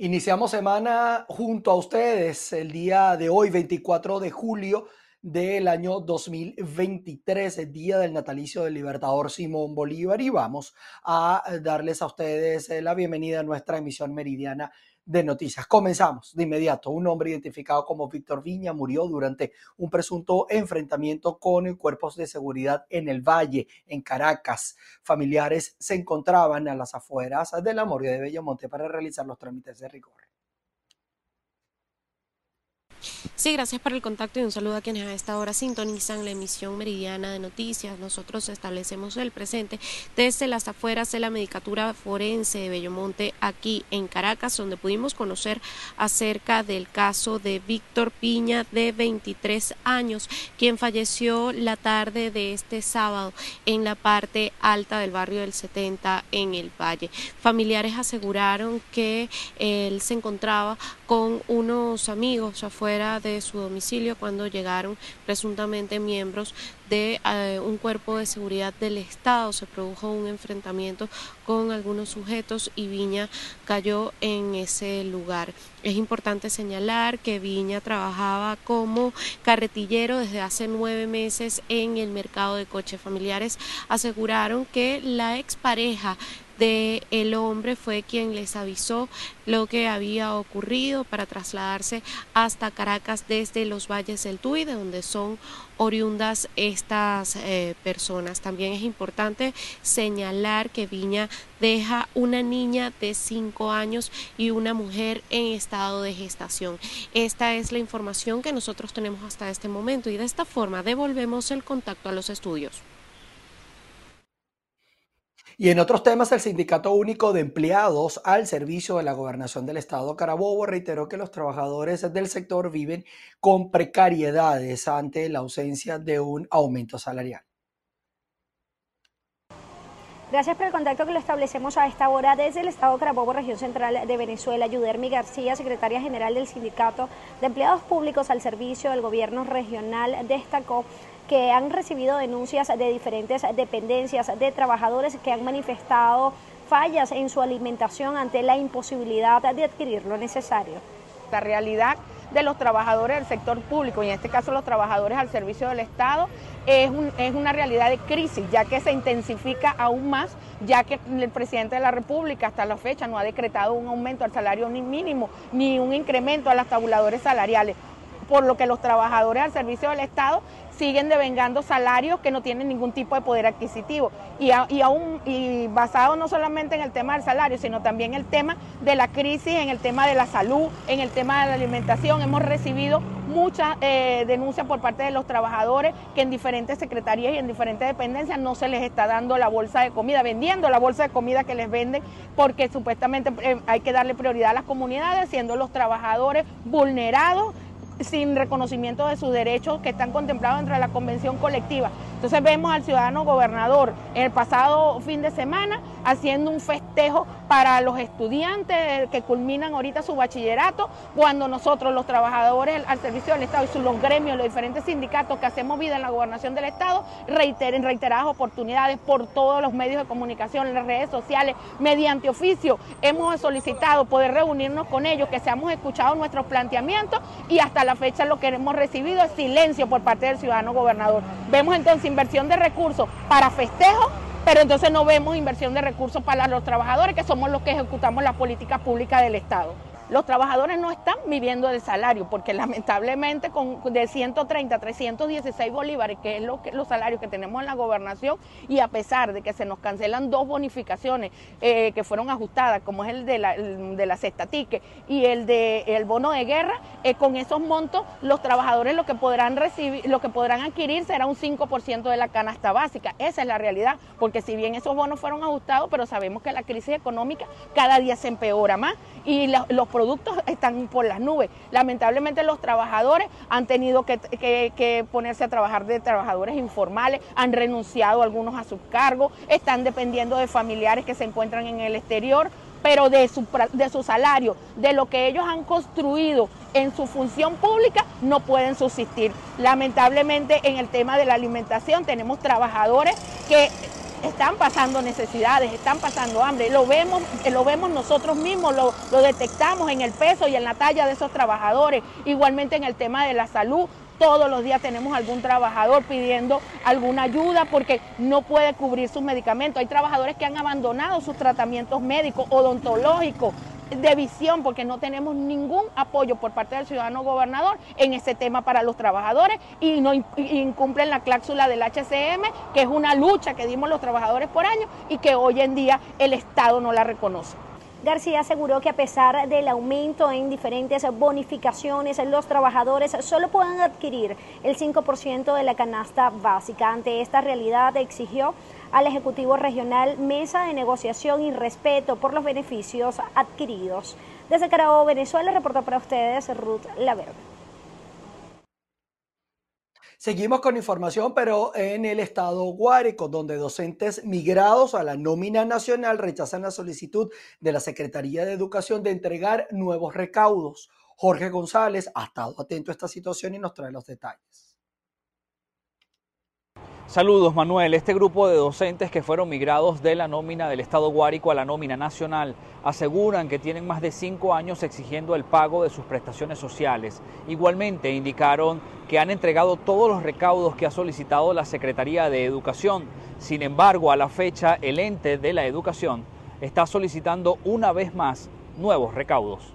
Iniciamos semana junto a ustedes el día de hoy, 24 de julio del año 2023, el día del natalicio del libertador Simón Bolívar, y vamos a darles a ustedes la bienvenida a nuestra emisión meridiana de noticias. Comenzamos de inmediato. Un hombre identificado como Víctor Viña murió durante un presunto enfrentamiento con cuerpos de seguridad en el Valle, en Caracas. Familiares se encontraban a las afueras de la morgue de Bellomonte para realizar los trámites de rigor. Sí, gracias por el contacto y un saludo a quienes a esta hora sintonizan la emisión meridiana de noticias. Nosotros establecemos el presente desde las afueras de la Medicatura Forense de Bellomonte, aquí en Caracas, donde pudimos conocer acerca del caso de Víctor Piña, de 23 años, quien falleció la tarde de este sábado en la parte alta del barrio del 70 en el Valle. Familiares aseguraron que él se encontraba con unos amigos afuera de su domicilio cuando llegaron presuntamente miembros de eh, un cuerpo de seguridad del Estado. Se produjo un enfrentamiento con algunos sujetos y Viña cayó en ese lugar. Es importante señalar que Viña trabajaba como carretillero desde hace nueve meses en el mercado de coches familiares. Aseguraron que la expareja de el hombre fue quien les avisó lo que había ocurrido para trasladarse hasta Caracas desde los valles del Tuy, de donde son oriundas eh, personas. También es importante señalar que Viña deja una niña de 5 años y una mujer en estado de gestación. Esta es la información que nosotros tenemos hasta este momento y de esta forma devolvemos el contacto a los estudios. Y en otros temas, el Sindicato Único de Empleados al Servicio de la Gobernación del Estado Carabobo reiteró que los trabajadores del sector viven con precariedades ante la ausencia de un aumento salarial. Gracias por el contacto que lo establecemos a esta hora desde el Estado Carabobo, región central de Venezuela. Yudermi García, secretaria general del Sindicato de Empleados Públicos al Servicio del Gobierno Regional, destacó que han recibido denuncias de diferentes dependencias de trabajadores que han manifestado fallas en su alimentación ante la imposibilidad de adquirir lo necesario. La realidad de los trabajadores del sector público, y en este caso los trabajadores al servicio del Estado, es, es, una realidad de crisis, ya que se intensifica aún más, ya que el presidente de la República hasta la fecha no ha decretado un aumento al salario mínimo ni un incremento a los tabuladores salariales por lo que los trabajadores al servicio del Estado siguen devengando salarios que no tienen ningún tipo de poder adquisitivo. Y, aún y basado no solamente en el tema del salario, sino también en el tema de la crisis, en el tema de la salud, en el tema de la alimentación. Hemos recibido muchas eh, denuncias por parte de los trabajadores que en diferentes secretarías y en diferentes dependencias no se les está dando la bolsa de comida, vendiendo la bolsa de comida que les venden, porque supuestamente eh, hay que darle prioridad a las comunidades, siendo los trabajadores vulnerados sin reconocimiento de sus derechos que están contemplados dentro de la convención colectiva. Entonces vemos al ciudadano gobernador en el pasado fin de semana haciendo un festejo para los estudiantes que culminan ahorita su bachillerato, cuando nosotros los trabajadores al servicio del Estado y los gremios, los diferentes sindicatos que hacemos vida en la gobernación del Estado, reiteren reiteradas oportunidades por todos los medios de comunicación, las redes sociales, mediante oficio, hemos solicitado poder reunirnos con ellos, que seamos escuchados nuestros planteamientos y hasta la fecha lo que hemos recibido es silencio por parte del ciudadano gobernador. Vemos entonces inversión de recursos para festejos pero entonces no vemos inversión de recursos para los trabajadores, que somos los que ejecutamos la política pública del Estado. Los trabajadores no están viviendo del salario porque lamentablemente con de 130 a 316 bolívares, que es lo que, los salarios que tenemos en la gobernación, y a pesar de que se nos cancelan dos bonificaciones eh, que fueron ajustadas, como es el de la, de la cesta tique y el de el bono de guerra, eh, con esos montos los trabajadores lo que podrán recibir, lo que podrán adquirir será un 5% de la canasta básica. Esa es la realidad, porque si bien esos bonos fueron ajustados, pero sabemos que la crisis económica cada día se empeora más y los productos están por las nubes. Lamentablemente los trabajadores han tenido que, ponerse a trabajar de trabajadores informales, han renunciado algunos a sus cargos, están dependiendo de familiares que se encuentran en el exterior pero de su, de su salario, de lo que ellos han construido en su función pública, no pueden subsistir. Lamentablemente en el tema de la alimentación tenemos trabajadores que están pasando necesidades, están pasando hambre. Lo vemos, lo vemos nosotros mismos, lo, lo detectamos en el peso y en la talla de esos trabajadores. Igualmente en el tema de la salud, todos los días tenemos algún trabajador pidiendo alguna ayuda porque no puede cubrir sus medicamentos. Hay trabajadores que han abandonado sus tratamientos médicos, odontológicos, de visión, porque no tenemos ningún apoyo por parte del ciudadano gobernador en ese tema para los trabajadores y no incumplen la cláusula del HCM, que es una lucha que dimos los trabajadores por año y que hoy en día el Estado no la reconoce. García aseguró que a pesar del aumento en diferentes bonificaciones, los trabajadores solo pueden adquirir el 5% de la canasta básica. Ante esta realidad exigió al Ejecutivo Regional mesa de negociación y respeto por los beneficios adquiridos. Desde Carabobo, Venezuela, reportó para ustedes Ruth Laverde. Seguimos con información, pero en el estado Guárico, donde docentes migrados a la nómina nacional rechazan la solicitud de la Secretaría de Educación de entregar nuevos recaudos. Jorge González ha estado atento a esta situación y nos trae los detalles. Saludos Manuel, este grupo de docentes que fueron migrados de la nómina del Estado Guárico a la nómina nacional aseguran que tienen más de cinco años exigiendo el pago de sus prestaciones sociales. Igualmente indicaron que han entregado todos los recaudos que ha solicitado la Secretaría de Educación. Sin embargo, a la fecha, el ente de la educación está solicitando una vez más nuevos recaudos.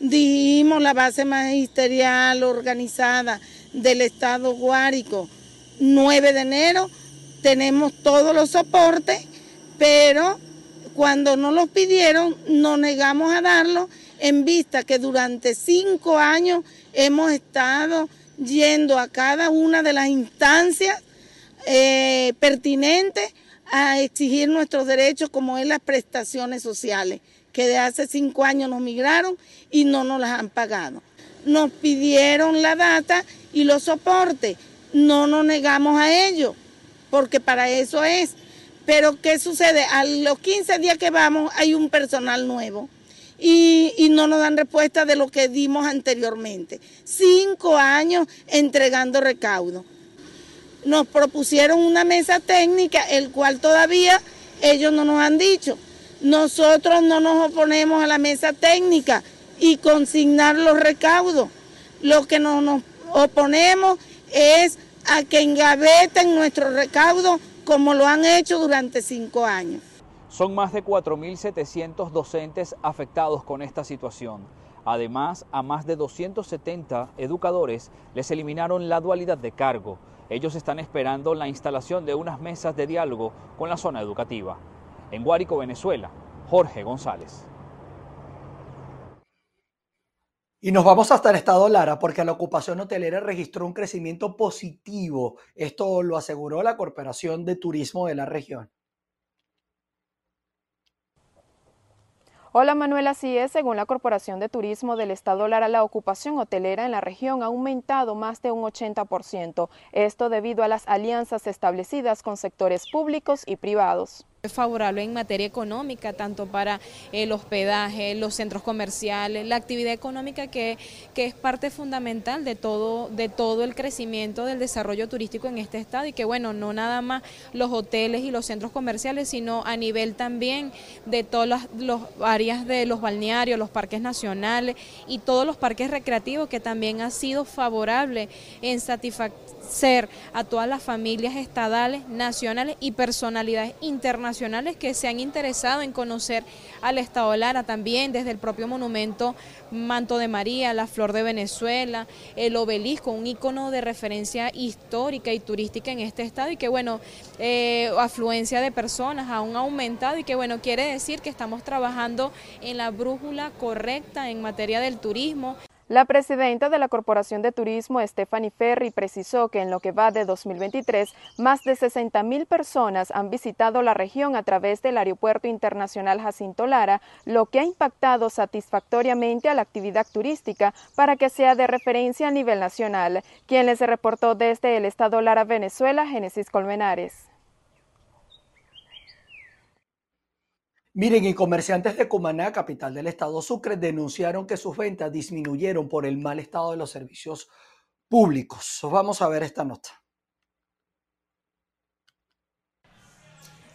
Dimos la base magisterial organizada del Estado Guárico 9 de enero tenemos todos los soportes, pero cuando nos los pidieron, nos negamos a darlos en vista que durante cinco años hemos estado yendo a cada una de las instancias eh, pertinentes a exigir nuestros derechos como es las prestaciones sociales, que de hace cinco años nos migraron y no nos las han pagado. Nos pidieron la data y los soportes no nos negamos a ello, porque para eso es. Pero ¿qué sucede? A los 15 días que vamos hay un personal nuevo y, no nos dan respuesta de lo que dimos anteriormente. Cinco años entregando recaudo. Nos propusieron una mesa técnica, el cual todavía ellos no nos han dicho. Nosotros no nos oponemos a la mesa técnica y consignar los recaudos. Lo que no nos oponemos es a que engaveten nuestro recaudo como lo han hecho durante cinco años. Son más de 4.700 docentes afectados con esta situación. Además, a más de 270 educadores les eliminaron la dualidad de cargo. Ellos están esperando la instalación de unas mesas de diálogo con la zona educativa. En Guárico, Venezuela, Jorge González. Y nos vamos hasta el estado Lara porque la ocupación hotelera registró un crecimiento positivo. Esto lo aseguró la Corporación de Turismo de la región. Hola Manuel, así es. Según la Corporación de Turismo del Estado Lara, la ocupación hotelera en la región ha aumentado más de un 80%. Esto debido a las alianzas establecidas con sectores públicos y privados. Es favorable en materia económica, tanto para el hospedaje, los centros comerciales, la actividad económica que, que, es parte fundamental de todo, de todo el crecimiento del desarrollo turístico en este estado y que bueno, no nada más los hoteles y los centros comerciales, sino a nivel también de todas las áreas de los balnearios, los parques nacionales y todos los parques recreativos que también ha sido favorable en satisfacción ser a todas las familias estadales, nacionales y personalidades internacionales que se han interesado en conocer al Estado Lara también desde el propio monumento Manto de María, la Flor de Venezuela, el obelisco, un icono de referencia histórica y turística en este estado y que bueno, eh, afluencia de personas ha aumentado y que bueno, quiere decir que estamos trabajando en la brújula correcta en materia del turismo. La presidenta de la Corporación de Turismo, Stephanie Ferri, precisó que en lo que va de 2023, más de 60 mil personas han visitado la región a través del Aeropuerto Internacional Jacinto Lara, lo que ha impactado satisfactoriamente a la actividad turística para que sea de referencia a nivel nacional. Quien les reportó desde el Estado Lara, Venezuela, Génesis Colmenares. Miren, y comerciantes de Cumaná, capital del estado Sucre, denunciaron que sus ventas disminuyeron por el mal estado de los servicios públicos. Vamos a ver esta nota.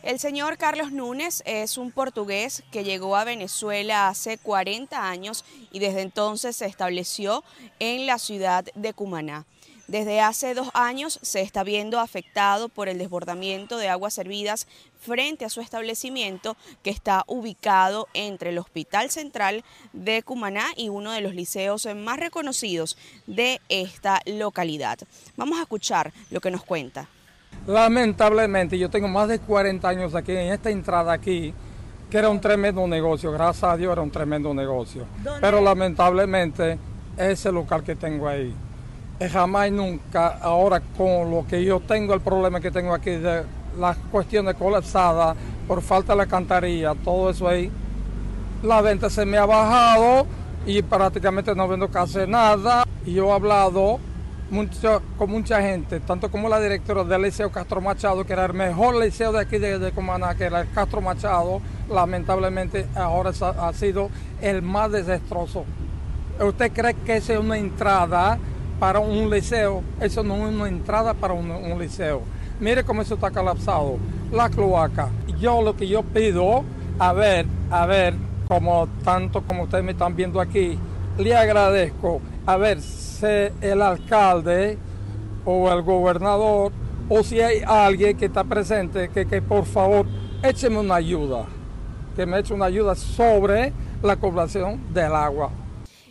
El señor Carlos Núñez es un portugués que llegó a Venezuela hace 40 años y desde entonces se estableció en la ciudad de Cumaná. Desde hace dos años se está viendo afectado por el desbordamiento de aguas servidas frente a su establecimiento que está ubicado entre el Hospital Central de Cumaná y uno de los liceos más reconocidos de esta localidad. Vamos a escuchar lo que nos cuenta. Lamentablemente, yo tengo más de 40 años aquí, en esta entrada aquí, que era un tremendo negocio, gracias a Dios era un tremendo negocio. Pero lamentablemente, ese local que tengo ahí jamás nunca, ahora con lo que yo tengo, el problema que tengo aquí de las cuestiones colapsadas por falta de la cantarilla, todo eso ahí, la venta se me ha bajado y prácticamente no vendo casi nada. Y yo he hablado mucho, con mucha gente, tanto como la directora del Liceo Castro Machado, que era el mejor liceo de aquí de, de Comaná, que era el Castro Machado, lamentablemente ahora ha sido el más desastroso. ¿Usted cree que esa es una entrada? Para un liceo, eso no es una entrada para un, liceo. Mire cómo eso está colapsado. La cloaca. Yo lo que yo pido, a ver, a ver, como tanto como ustedes me están viendo aquí, le agradezco, a ver, si el alcalde o el gobernador, o si hay alguien que está presente, que, que por favor écheme una ayuda, que me eche una ayuda sobre la población del agua.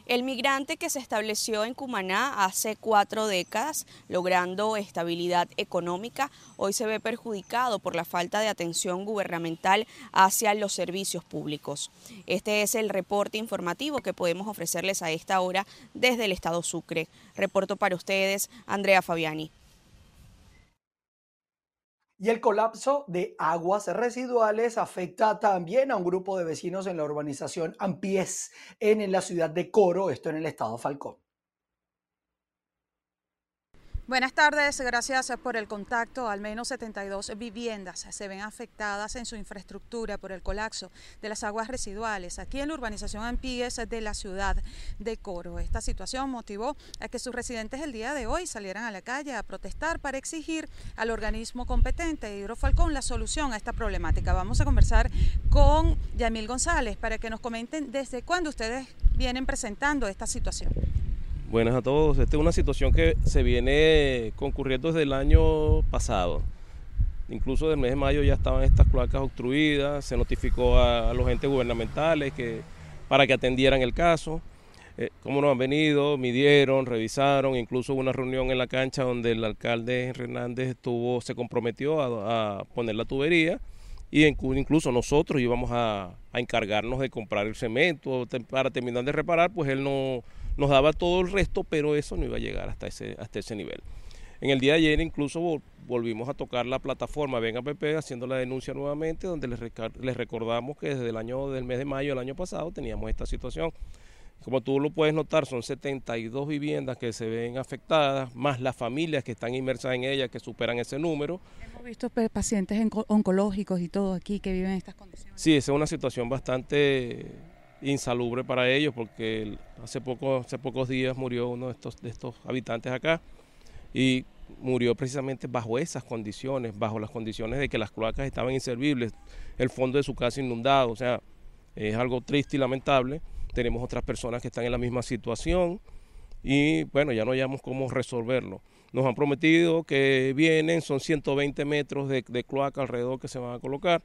El migrante que se estableció en Cumaná hace cuatro décadas, logrando estabilidad económica, hoy se ve perjudicado por la falta de atención gubernamental hacia los servicios públicos. Este es el reporte informativo que podemos ofrecerles a esta hora desde el Estado Sucre. Reporto para ustedes, Andrea Fabiani. Y el colapso de aguas residuales afecta también a un grupo de vecinos en la urbanización Ampiés, en la ciudad de Coro, esto en el estado Falcón. Buenas tardes, gracias por el contacto. Al menos 72 viviendas se ven afectadas en su infraestructura por el colapso de las aguas residuales aquí en la urbanización Ampíes de la ciudad de Coro. Esta situación motivó a que sus residentes el día de hoy salieran a la calle a protestar para exigir al organismo competente Hidrofalcón la solución a esta problemática. Vamos a conversar con Yamil González para que nos comenten desde cuándo ustedes vienen presentando esta situación. Buenas a todos. Esta es una situación que se viene concurriendo desde el año pasado. Incluso del mes de mayo ya estaban estas cloacas obstruidas, se notificó a, los entes gubernamentales que, para que atendieran el caso. Eh, como nos han venido, midieron, revisaron, incluso hubo una reunión en la cancha donde el alcalde Hernández estuvo, se comprometió a, poner la tubería y incluso nosotros íbamos a, a encargarnos de comprar el cemento para terminar de reparar, pues él no, nos daba todo el resto, pero eso no iba a llegar hasta ese, hasta ese nivel. En el día de ayer incluso volvimos a tocar la plataforma Venga PP haciendo la denuncia nuevamente, donde les, les recordamos que desde el año del mes de mayo del año pasado teníamos esta situación. Como tú lo puedes notar, son 72 viviendas que se ven afectadas, más las familias que están inmersas en ellas que superan ese número. Hemos visto pacientes oncológicos y todo aquí que viven en estas condiciones. Sí, esa es una situación bastante insalubre para ellos porque hace, hace pocos días murió uno de estos, de estos habitantes acá y murió precisamente bajo esas condiciones, bajo las condiciones de que las cloacas estaban inservibles, el fondo de su casa inundado, o sea, es algo triste y lamentable. Tenemos otras personas que están en la misma situación y bueno, ya no hayamos cómo resolverlo. Nos han prometido que vienen, son 120 metros de, de cloaca alrededor que se van a colocar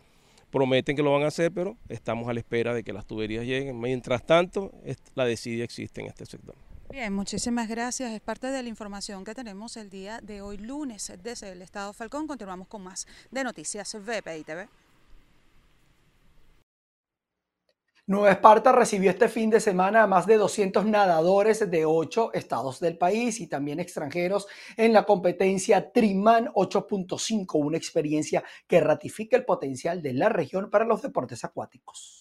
prometen que lo van a hacer, pero estamos a la espera de que las tuberías lleguen. Mientras tanto, la desidia existe en este sector. Bien, muchísimas gracias. Es parte de la información que tenemos el día de hoy, lunes, desde el Estado Falcón. Continuamos con más de Noticias VPI TV. Nueva Esparta recibió este fin de semana a más de 200 nadadores de ocho estados del país y también extranjeros en la competencia Triman 8.5, una experiencia que ratifica el potencial de la región para los deportes acuáticos.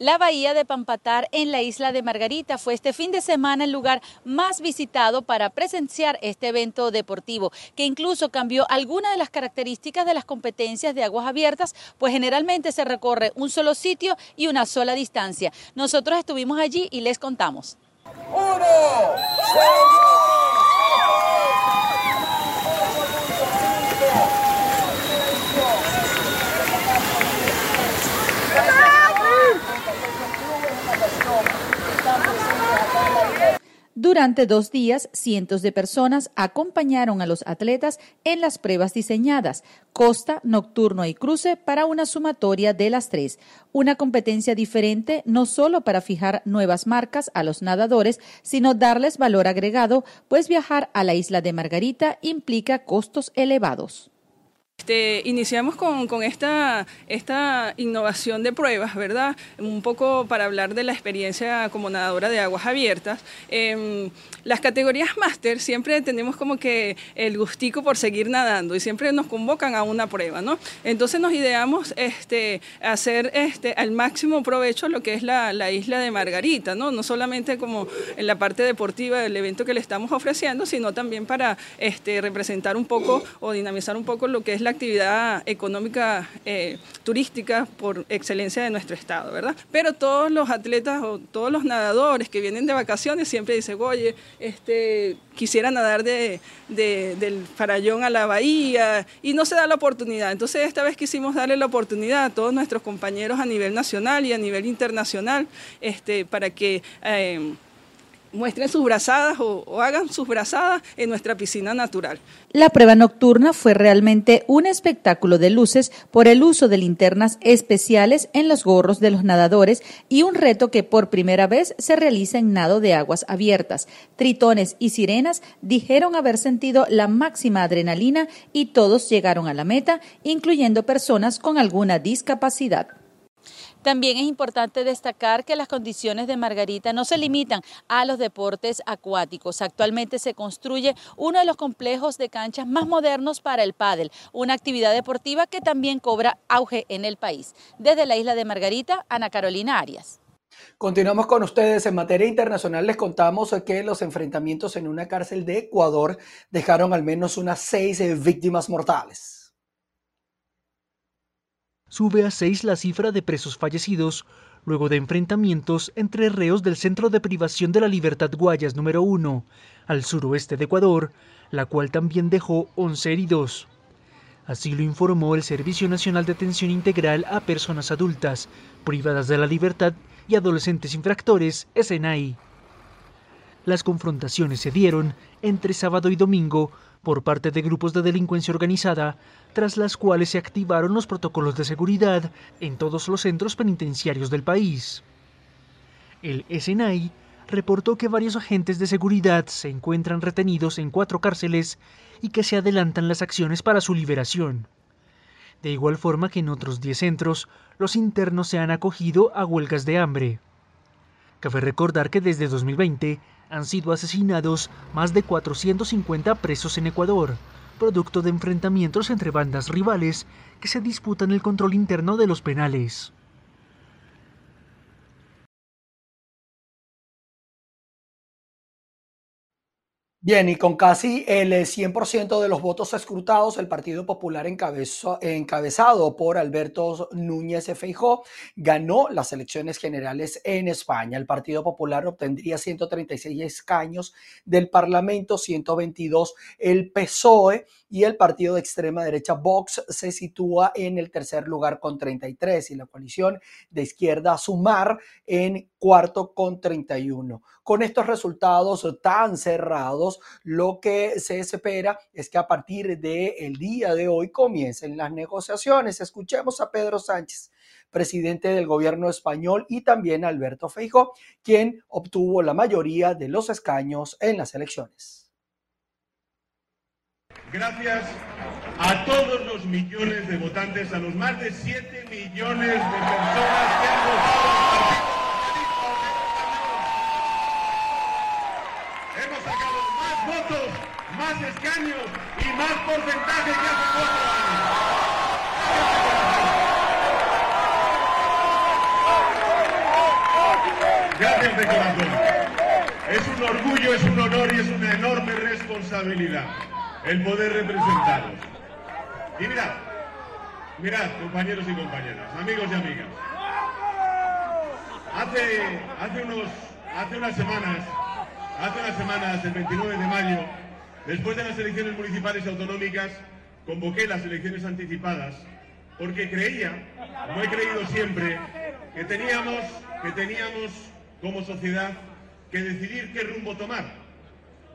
La bahía de Pampatar en la isla de Margarita fue este fin de semana el lugar más visitado para presenciar este evento deportivo, que incluso cambió algunas de las características de las competencias de aguas abiertas, pues generalmente se recorre un solo sitio y una sola distancia. Nosotros estuvimos allí y les contamos. Durante dos días, cientos de personas acompañaron a los atletas en las pruebas diseñadas, costa, nocturno y cruce para una sumatoria de las tres. Una competencia diferente no solo para fijar nuevas marcas a los nadadores, sino darles valor agregado, pues viajar a la isla de Margarita implica costos elevados. Este, iniciamos con, con esta, esta, innovación de pruebas, ¿verdad? Un poco para hablar de la experiencia como nadadora de aguas abiertas. Em, las categorías máster siempre tenemos como que el gustico por seguir nadando y siempre nos convocan a una prueba, ¿no? Entonces nos ideamos este, hacer este, al máximo provecho lo que es la, la isla de Margarita, ¿no? No solamente como en la parte deportiva del evento que le estamos ofreciendo, sino también para este, representar un poco o dinamizar un poco lo que es la actividad económica eh, turística por excelencia de nuestro estado, ¿verdad? Pero todos los atletas o todos los nadadores que vienen de vacaciones siempre dicen, oye, este, quisiera nadar de, del Farallón a la bahía y no se da la oportunidad. Entonces esta vez quisimos darle la oportunidad a todos nuestros compañeros a nivel nacional y a nivel internacional este, para que... Eh, muestren sus brazadas o, hagan sus brazadas en nuestra piscina natural. La prueba nocturna fue realmente un espectáculo de luces por el uso de linternas especiales en los gorros de los nadadores y un reto que por primera vez se realiza en nado de aguas abiertas. Tritones y sirenas dijeron haber sentido la máxima adrenalina y todos llegaron a la meta, incluyendo personas con alguna discapacidad. También es importante destacar que las condiciones de Margarita no se limitan a los deportes acuáticos. Actualmente se construye uno de los complejos de canchas más modernos para el pádel, una actividad deportiva que también cobra auge en el país. Desde la isla de Margarita, Ana Carolina Arias. Continuamos con ustedes. En materia internacional les contamos que los enfrentamientos en una cárcel de Ecuador dejaron al menos unas seis víctimas mortales sube a seis la cifra de presos fallecidos luego de enfrentamientos entre reos del Centro de Privación de la Libertad Guayas número 1 al suroeste de Ecuador, la cual también dejó 11 heridos. Así lo informó el Servicio Nacional de Atención Integral a Personas Adultas, Privadas de la Libertad y Adolescentes Infractores, SNAI. Las confrontaciones se dieron entre sábado y domingo por parte de grupos de delincuencia organizada, tras las cuales se activaron los protocolos de seguridad en todos los centros penitenciarios del país. El SNAI reportó que varios agentes de seguridad se encuentran retenidos en cuatro cárceles y que se adelantan las acciones para su liberación. De igual forma que en otros 10 centros, los internos se han acogido a huelgas de hambre. Cabe recordar que desde 2020 han sido asesinados más de 450 presos en Ecuador, producto de enfrentamientos entre bandas rivales que se disputan el control interno de los penales. Bien, y con casi el 100% de los votos escrutados, el Partido Popular encabezado por Alberto Núñez Feijó ganó las elecciones generales en España. El Partido Popular obtendría 136 escaños del Parlamento, 122 el PSOE y el partido de extrema derecha Vox se sitúa en el tercer lugar con 33 y la coalición de izquierda Sumar en cuarto con 31. Con estos resultados tan cerrados, lo que se espera es que a partir del día de hoy comiencen las negociaciones. Escuchemos a Pedro Sánchez, presidente del gobierno español, y también a Alberto Feijóo, quien obtuvo la mayoría de los escaños en las elecciones. Gracias a todos los millones de votantes, a los más de 7 millones de personas que han votado votos, más escaños y más porcentaje que hace cuatro años. Gracias de corazón. Es un orgullo, es un honor y es una enorme responsabilidad el poder representarlos. Y mirad, mirad, compañeros y compañeras, amigos y amigas. Hace, hace, unos, hace unas semanas Hace unas semanas, el 29 de mayo, después de las elecciones municipales y autonómicas, convoqué las elecciones anticipadas porque creía, como he creído siempre, que teníamos, que teníamos como sociedad que decidir qué rumbo tomar.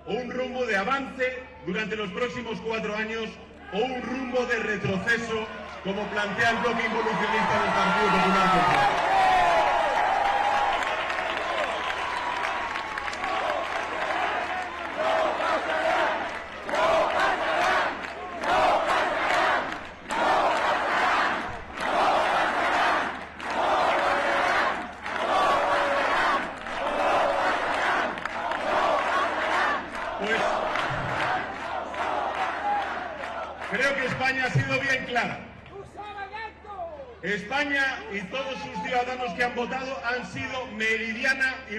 O un rumbo de avance durante los próximos cuatro años o un rumbo de retroceso como plantea el bloque involucionista del Partido Popular. y todos sus ciudadanos que han votado han sido meridiana y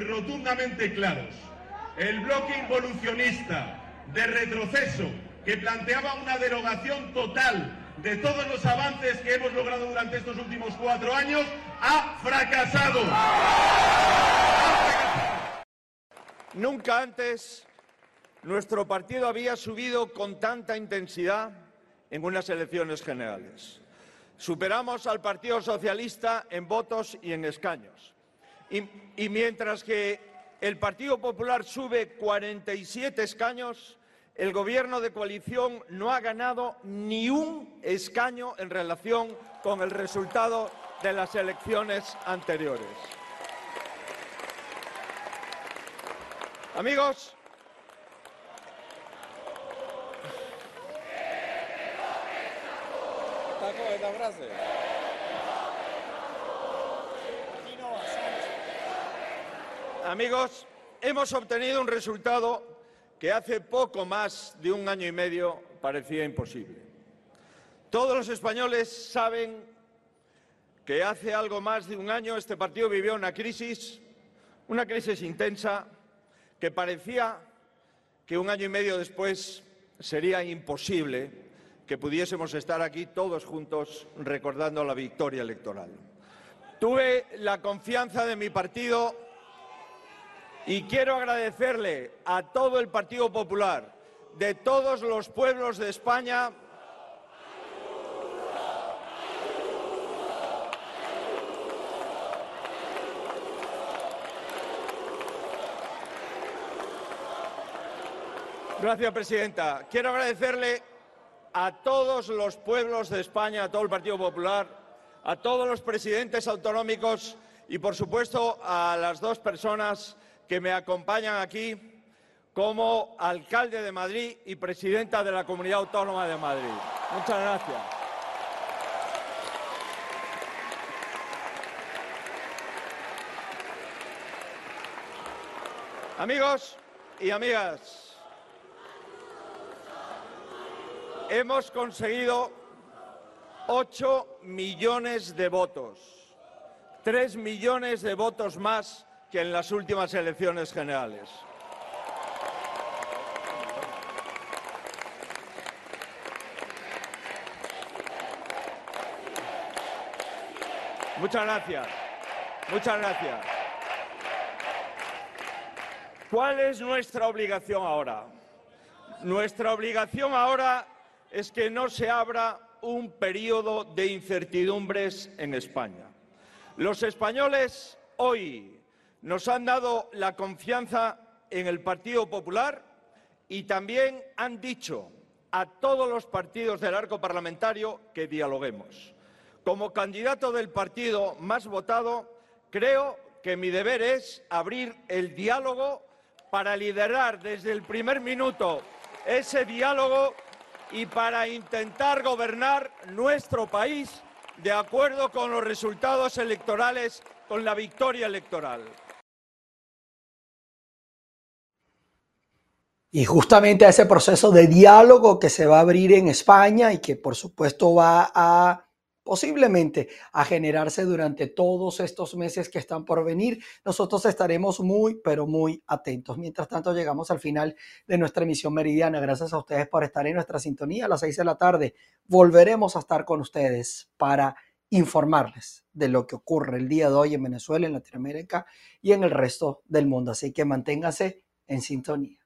claros. El bloque involucionista de retroceso que planteaba una derogación total de todos los avances que hemos logrado durante estos últimos cuatro años ha fracasado. Nunca antes nuestro partido había subido con tanta intensidad en unas elecciones generales. Superamos al Partido Socialista en votos y en escaños. Y, mientras que el Partido Popular sube 47 escaños, el Gobierno de coalición no ha ganado ni un escaño en relación con el resultado de las elecciones anteriores. Amigos, Amigos, hemos obtenido un resultado que hace poco más de un año y medio parecía imposible. Todos los españoles saben que hace algo más de un año este partido vivió una crisis, una crisis intensa que parecía que un año y medio después sería imposible que pudiésemos estar aquí todos juntos recordando la victoria electoral. Tuve la confianza de mi partido y quiero agradecerle a todo el Partido Popular, de todos los pueblos de España, Gracias, Presidenta. Quiero agradecerle a todos los pueblos de España, a todo el Partido Popular, a todos los presidentes autonómicos y, por supuesto, a las dos personas que me acompañan aquí como alcalde de Madrid y presidenta de la Comunidad Autónoma de Madrid. Muchas gracias. Amigos y amigas, hemos conseguido 8 millones de votos, 3 millones de votos más que en las últimas elecciones generales. Muchas gracias. Muchas gracias. ¿Cuál es nuestra obligación ahora? Nuestra obligación ahora es que no se abra un periodo de incertidumbres en España. Los españoles hoy nos han dado la confianza en el Partido Popular y también han dicho a todos los partidos del arco parlamentario que dialoguemos. Como candidato del partido más votado, creo que mi deber es abrir el diálogo para liderar desde el primer minuto ese diálogo y para intentar gobernar nuestro país de acuerdo con los resultados electorales, con la victoria electoral. Y justamente a ese proceso de diálogo que se va a abrir en España y que por supuesto va a posiblemente a generarse durante todos estos meses que están por venir. Nosotros estaremos muy, pero muy atentos. Mientras tanto, llegamos al final de nuestra emisión meridiana. Gracias a ustedes por estar en nuestra sintonía a las seis de la tarde. Volveremos a estar con ustedes para informarles de lo que ocurre el día de hoy en Venezuela, en Latinoamérica y en el resto del mundo. Así que manténganse en sintonía.